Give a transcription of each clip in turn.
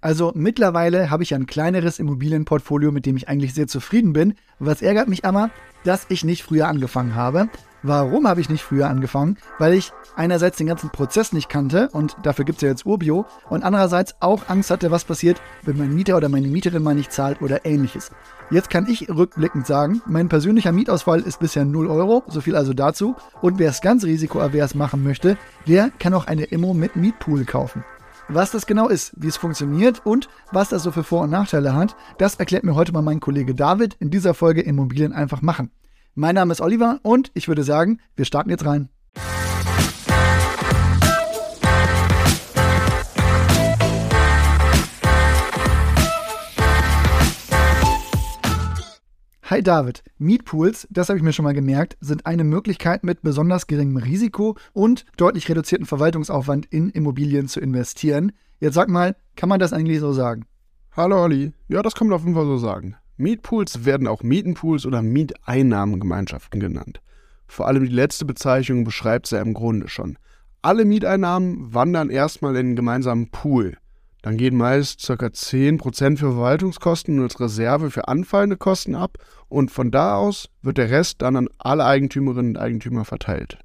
Also mittlerweile habe ich ein kleineres Immobilienportfolio, mit dem ich eigentlich sehr zufrieden bin. Was ärgert mich aber, dass ich nicht früher angefangen habe. Warum habe ich nicht früher angefangen? Weil ich einerseits den ganzen Prozess nicht kannte und dafür gibt es ja jetzt Urbio und andererseits auch Angst hatte, was passiert, wenn mein Mieter oder meine Mieterin mal nicht zahlt oder ähnliches. Jetzt kann ich rückblickend sagen, mein persönlicher Mietausfall ist bisher 0 Euro, so viel also dazu. Und wer es ganz risikoavers machen möchte, der kann auch eine Immo mit Mietpool kaufen. Was das genau ist, wie es funktioniert und was das so für Vor- und Nachteile hat, das erklärt mir heute mal mein Kollege David in dieser Folge Immobilien einfach machen. Mein Name ist Oliver und ich würde sagen, wir starten jetzt rein. Hi David, Mietpools, das habe ich mir schon mal gemerkt, sind eine Möglichkeit mit besonders geringem Risiko und deutlich reduzierten Verwaltungsaufwand in Immobilien zu investieren. Jetzt sag mal, kann man das eigentlich so sagen? Hallo Olli, ja, das kann man auf jeden Fall so sagen. Mietpools werden auch Mietenpools oder Mieteinnahmengemeinschaften genannt. Vor allem die letzte Bezeichnung beschreibt es ja im Grunde schon. Alle Mieteinnahmen wandern erstmal in einen gemeinsamen Pool. Dann gehen meist ca. 10% für Verwaltungskosten und als Reserve für anfallende Kosten ab und von da aus wird der Rest dann an alle Eigentümerinnen und Eigentümer verteilt.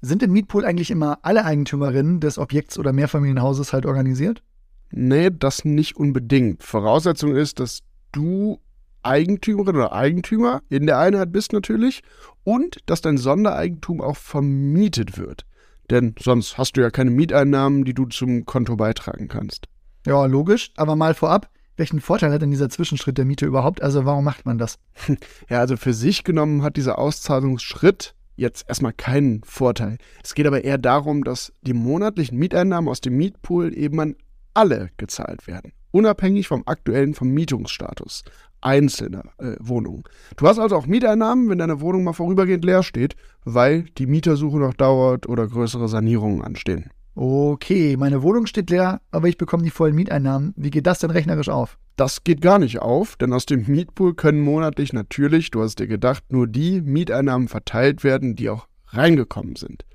Sind im Mietpool eigentlich immer alle Eigentümerinnen des Objekts oder Mehrfamilienhauses halt organisiert? Nee, das nicht unbedingt. Voraussetzung ist, dass du Eigentümerin oder Eigentümer in der Einheit bist natürlich und dass dein Sondereigentum auch vermietet wird. Denn sonst hast du ja keine Mieteinnahmen, die du zum Konto beitragen kannst. Ja, logisch. Aber mal vorab, welchen Vorteil hat denn dieser Zwischenschritt der Miete überhaupt? Also warum macht man das? Ja, also für sich genommen hat dieser Auszahlungsschritt jetzt erstmal keinen Vorteil. Es geht aber eher darum, dass die monatlichen Mieteinnahmen aus dem Mietpool eben an alle gezahlt werden, unabhängig vom aktuellen Vermietungsstatus einzelner äh, Wohnungen. Du hast also auch Mieteinnahmen, wenn deine Wohnung mal vorübergehend leer steht, weil die Mietersuche noch dauert oder größere Sanierungen anstehen. Okay, meine Wohnung steht leer, aber ich bekomme die vollen Mieteinnahmen. Wie geht das denn rechnerisch auf? Das geht gar nicht auf, denn aus dem Mietpool können monatlich natürlich, du hast dir gedacht, nur die Mieteinnahmen verteilt werden, die auch reingekommen sind.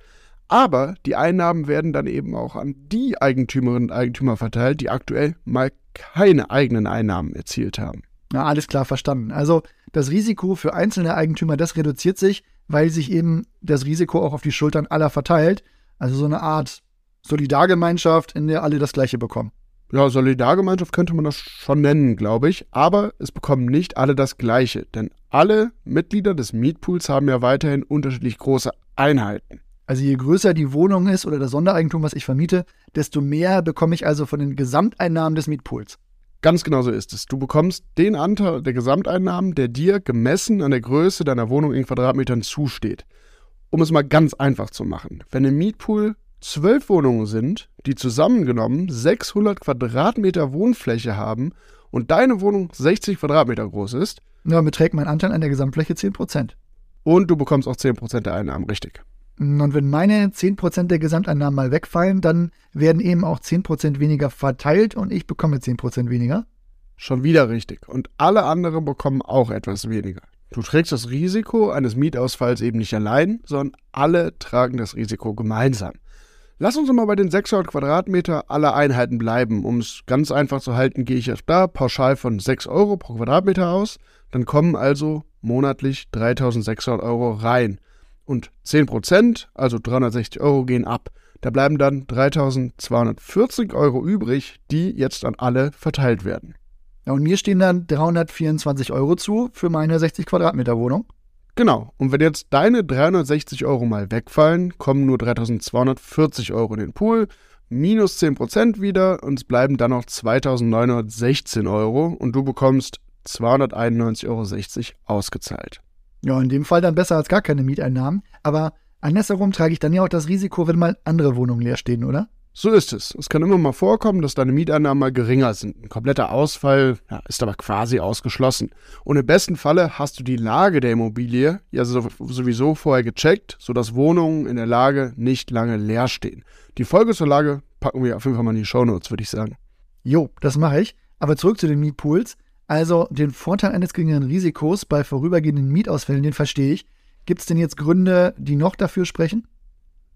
Aber die Einnahmen werden dann eben auch an die Eigentümerinnen und Eigentümer verteilt, die aktuell mal keine eigenen Einnahmen erzielt haben. Na, alles klar verstanden. Also das Risiko für einzelne Eigentümer, das reduziert sich, weil sich eben das Risiko auch auf die Schultern aller verteilt. Also so eine Art Solidargemeinschaft, in der alle das Gleiche bekommen. Ja, Solidargemeinschaft könnte man das schon nennen, glaube ich. Aber es bekommen nicht alle das Gleiche, denn alle Mitglieder des Mietpools haben ja weiterhin unterschiedlich große Einheiten. Also je größer die Wohnung ist oder das Sondereigentum, was ich vermiete, desto mehr bekomme ich also von den Gesamteinnahmen des Mietpools. Ganz genau so ist es. Du bekommst den Anteil der Gesamteinnahmen, der dir gemessen an der Größe deiner Wohnung in Quadratmetern zusteht. Um es mal ganz einfach zu machen. Wenn im Mietpool zwölf Wohnungen sind, die zusammengenommen 600 Quadratmeter Wohnfläche haben und deine Wohnung 60 Quadratmeter groß ist, ja, beträgt mein Anteil an der Gesamtfläche 10%. Und du bekommst auch 10% der Einnahmen, richtig. Und wenn meine 10% der Gesamteinnahmen mal wegfallen, dann werden eben auch 10% weniger verteilt und ich bekomme 10% weniger. Schon wieder richtig. Und alle anderen bekommen auch etwas weniger. Du trägst das Risiko eines Mietausfalls eben nicht allein, sondern alle tragen das Risiko gemeinsam. Lass uns mal bei den 600 Quadratmeter aller Einheiten bleiben. Um es ganz einfach zu halten, gehe ich jetzt da pauschal von 6 Euro pro Quadratmeter aus. Dann kommen also monatlich 3600 Euro rein und 10%, also 360 Euro, gehen ab. Da bleiben dann 3240 Euro übrig, die jetzt an alle verteilt werden. Ja, und mir stehen dann 324 Euro zu für meine 60 Quadratmeter Wohnung. Genau. Und wenn jetzt deine 360 Euro mal wegfallen, kommen nur 3240 Euro in den Pool, minus 10% wieder und es bleiben dann noch 2916 Euro und du bekommst 291,60 Euro ausgezahlt. Ja, in dem Fall dann besser als gar keine Mieteinnahmen. Aber andersherum trage ich dann ja auch das Risiko, wenn mal andere Wohnungen leer stehen, oder? So ist es. Es kann immer mal vorkommen, dass deine Mieteinnahmen mal geringer sind. Ein kompletter Ausfall ja, ist aber quasi ausgeschlossen. Und im besten Falle hast du die Lage der Immobilie ja sowieso vorher gecheckt, sodass Wohnungen in der Lage nicht lange leer stehen. Die Folge zur Lage packen wir auf jeden Fall mal in die Shownotes, würde ich sagen. Jo, das mache ich. Aber zurück zu den Mietpools. Also den Vorteil eines geringeren Risikos bei vorübergehenden Mietausfällen, den verstehe ich. Gibt es denn jetzt Gründe, die noch dafür sprechen?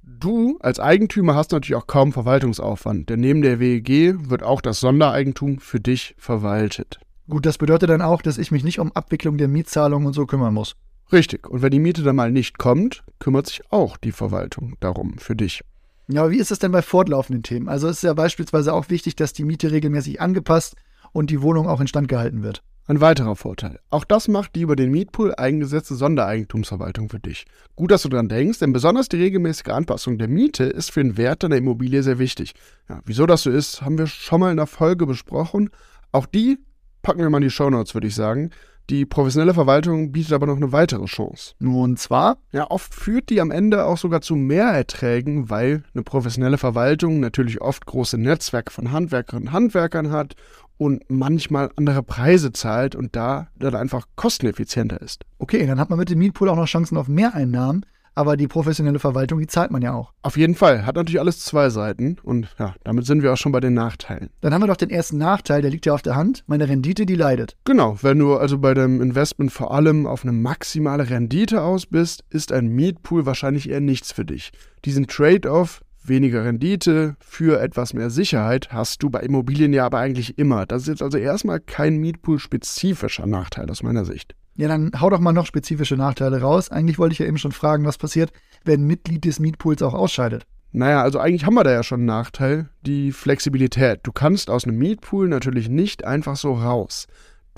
Du als Eigentümer hast natürlich auch kaum Verwaltungsaufwand, denn neben der WEG wird auch das Sondereigentum für dich verwaltet. Gut, das bedeutet dann auch, dass ich mich nicht um Abwicklung der Mietzahlungen und so kümmern muss. Richtig. Und wenn die Miete dann mal nicht kommt, kümmert sich auch die Verwaltung darum für dich. Ja, aber wie ist es denn bei fortlaufenden Themen? Also ist es ja beispielsweise auch wichtig, dass die Miete regelmäßig angepasst und die Wohnung auch instand gehalten wird. Ein weiterer Vorteil. Auch das macht die über den Mietpool eingesetzte Sondereigentumsverwaltung für dich. Gut, dass du daran denkst, denn besonders die regelmäßige Anpassung der Miete ist für den Wert deiner Immobilie sehr wichtig. Ja, wieso das so ist, haben wir schon mal in der Folge besprochen. Auch die packen wir mal in die Shownotes, würde ich sagen. Die professionelle Verwaltung bietet aber noch eine weitere Chance. Und zwar? Ja, oft führt die am Ende auch sogar zu Mehrerträgen, weil eine professionelle Verwaltung natürlich oft große Netzwerke von Handwerkerinnen und Handwerkern hat und manchmal andere Preise zahlt und da dann einfach kosteneffizienter ist. Okay, dann hat man mit dem Mietpool auch noch Chancen auf Mehreinnahmen, aber die professionelle Verwaltung, die zahlt man ja auch. Auf jeden Fall, hat natürlich alles zwei Seiten und ja, damit sind wir auch schon bei den Nachteilen. Dann haben wir doch den ersten Nachteil, der liegt ja auf der Hand, meine Rendite, die leidet. Genau, wenn du also bei dem Investment vor allem auf eine maximale Rendite aus bist, ist ein Mietpool wahrscheinlich eher nichts für dich. Diesen Trade-off weniger Rendite für etwas mehr Sicherheit hast du bei Immobilien ja aber eigentlich immer. Das ist jetzt also erstmal kein Mietpool-spezifischer Nachteil aus meiner Sicht. Ja, dann hau doch mal noch spezifische Nachteile raus. Eigentlich wollte ich ja eben schon fragen, was passiert, wenn ein Mitglied des Mietpools auch ausscheidet. Naja, also eigentlich haben wir da ja schon einen Nachteil, die Flexibilität. Du kannst aus einem Mietpool natürlich nicht einfach so raus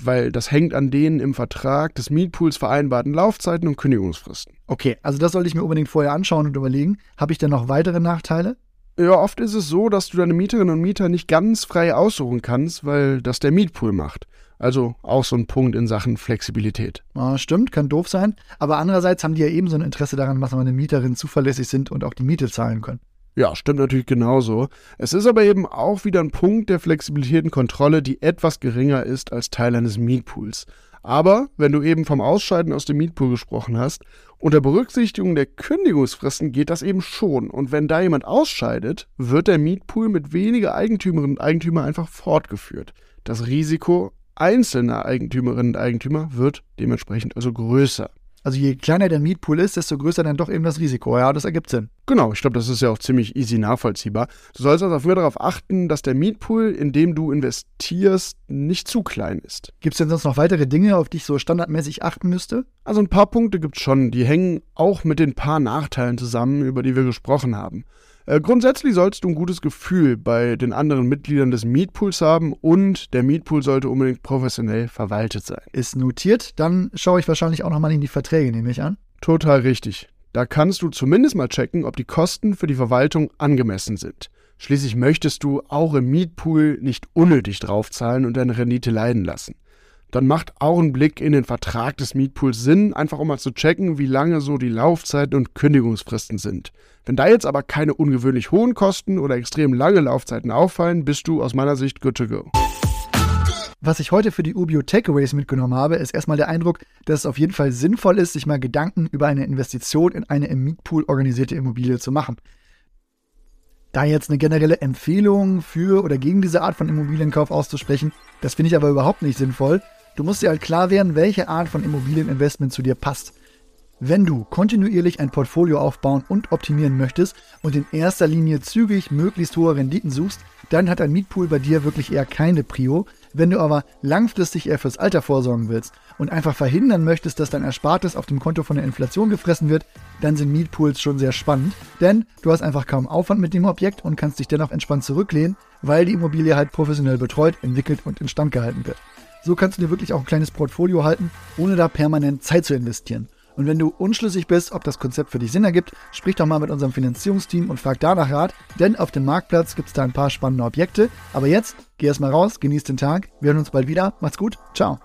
weil das hängt an den im Vertrag des Mietpools vereinbarten Laufzeiten und Kündigungsfristen. Okay, also das sollte ich mir unbedingt vorher anschauen und überlegen. Habe ich denn noch weitere Nachteile? Ja, oft ist es so, dass du deine Mieterinnen und Mieter nicht ganz frei aussuchen kannst, weil das der Mietpool macht. Also auch so ein Punkt in Sachen Flexibilität. Ja, stimmt, kann doof sein. Aber andererseits haben die ja ebenso ein Interesse daran, dass meine Mieterinnen zuverlässig sind und auch die Miete zahlen können. Ja, stimmt natürlich genauso. Es ist aber eben auch wieder ein Punkt der Flexibilität und Kontrolle, die etwas geringer ist als Teil eines Mietpools. Aber wenn du eben vom Ausscheiden aus dem Mietpool gesprochen hast, unter Berücksichtigung der Kündigungsfristen geht das eben schon. Und wenn da jemand ausscheidet, wird der Mietpool mit weniger Eigentümerinnen und Eigentümer einfach fortgeführt. Das Risiko einzelner Eigentümerinnen und Eigentümer wird dementsprechend also größer. Also je kleiner der Mietpool ist, desto größer dann doch eben das Risiko. Ja, das ergibt Sinn. Genau, ich glaube, das ist ja auch ziemlich easy nachvollziehbar. Du sollst also dafür darauf achten, dass der Mietpool, in dem du investierst, nicht zu klein ist. Gibt es denn sonst noch weitere Dinge, auf die ich so standardmäßig achten müsste? Also ein paar Punkte gibt es schon. Die hängen auch mit den paar Nachteilen zusammen, über die wir gesprochen haben. Äh, grundsätzlich sollst du ein gutes Gefühl bei den anderen Mitgliedern des Mietpools haben und der Mietpool sollte unbedingt professionell verwaltet sein. Ist notiert, dann schaue ich wahrscheinlich auch nochmal in die Verträge, nehme ich an. Total richtig. Da kannst du zumindest mal checken, ob die Kosten für die Verwaltung angemessen sind. Schließlich möchtest du auch im Mietpool nicht unnötig draufzahlen und deine Rendite leiden lassen dann macht auch ein Blick in den Vertrag des Mietpools Sinn, einfach um mal zu checken, wie lange so die Laufzeiten und Kündigungsfristen sind. Wenn da jetzt aber keine ungewöhnlich hohen Kosten oder extrem lange Laufzeiten auffallen, bist du aus meiner Sicht good to go. Was ich heute für die Ubio Takeaways mitgenommen habe, ist erstmal der Eindruck, dass es auf jeden Fall sinnvoll ist, sich mal Gedanken über eine Investition in eine im Mietpool organisierte Immobilie zu machen. Da jetzt eine generelle Empfehlung für oder gegen diese Art von Immobilienkauf auszusprechen, das finde ich aber überhaupt nicht sinnvoll, Du musst dir halt klar werden, welche Art von Immobilieninvestment zu dir passt. Wenn du kontinuierlich ein Portfolio aufbauen und optimieren möchtest und in erster Linie zügig möglichst hohe Renditen suchst, dann hat ein Mietpool bei dir wirklich eher keine Prio. Wenn du aber langfristig eher fürs Alter vorsorgen willst und einfach verhindern möchtest, dass dein Erspartes auf dem Konto von der Inflation gefressen wird, dann sind Mietpools schon sehr spannend, denn du hast einfach kaum Aufwand mit dem Objekt und kannst dich dennoch entspannt zurücklehnen, weil die Immobilie halt professionell betreut, entwickelt und instand gehalten wird. So kannst du dir wirklich auch ein kleines Portfolio halten, ohne da permanent Zeit zu investieren. Und wenn du unschlüssig bist, ob das Konzept für dich Sinn ergibt, sprich doch mal mit unserem Finanzierungsteam und frag danach Rat, denn auf dem Marktplatz gibt es da ein paar spannende Objekte. Aber jetzt, geh erstmal raus, genieß den Tag, wir hören uns bald wieder, macht's gut, ciao.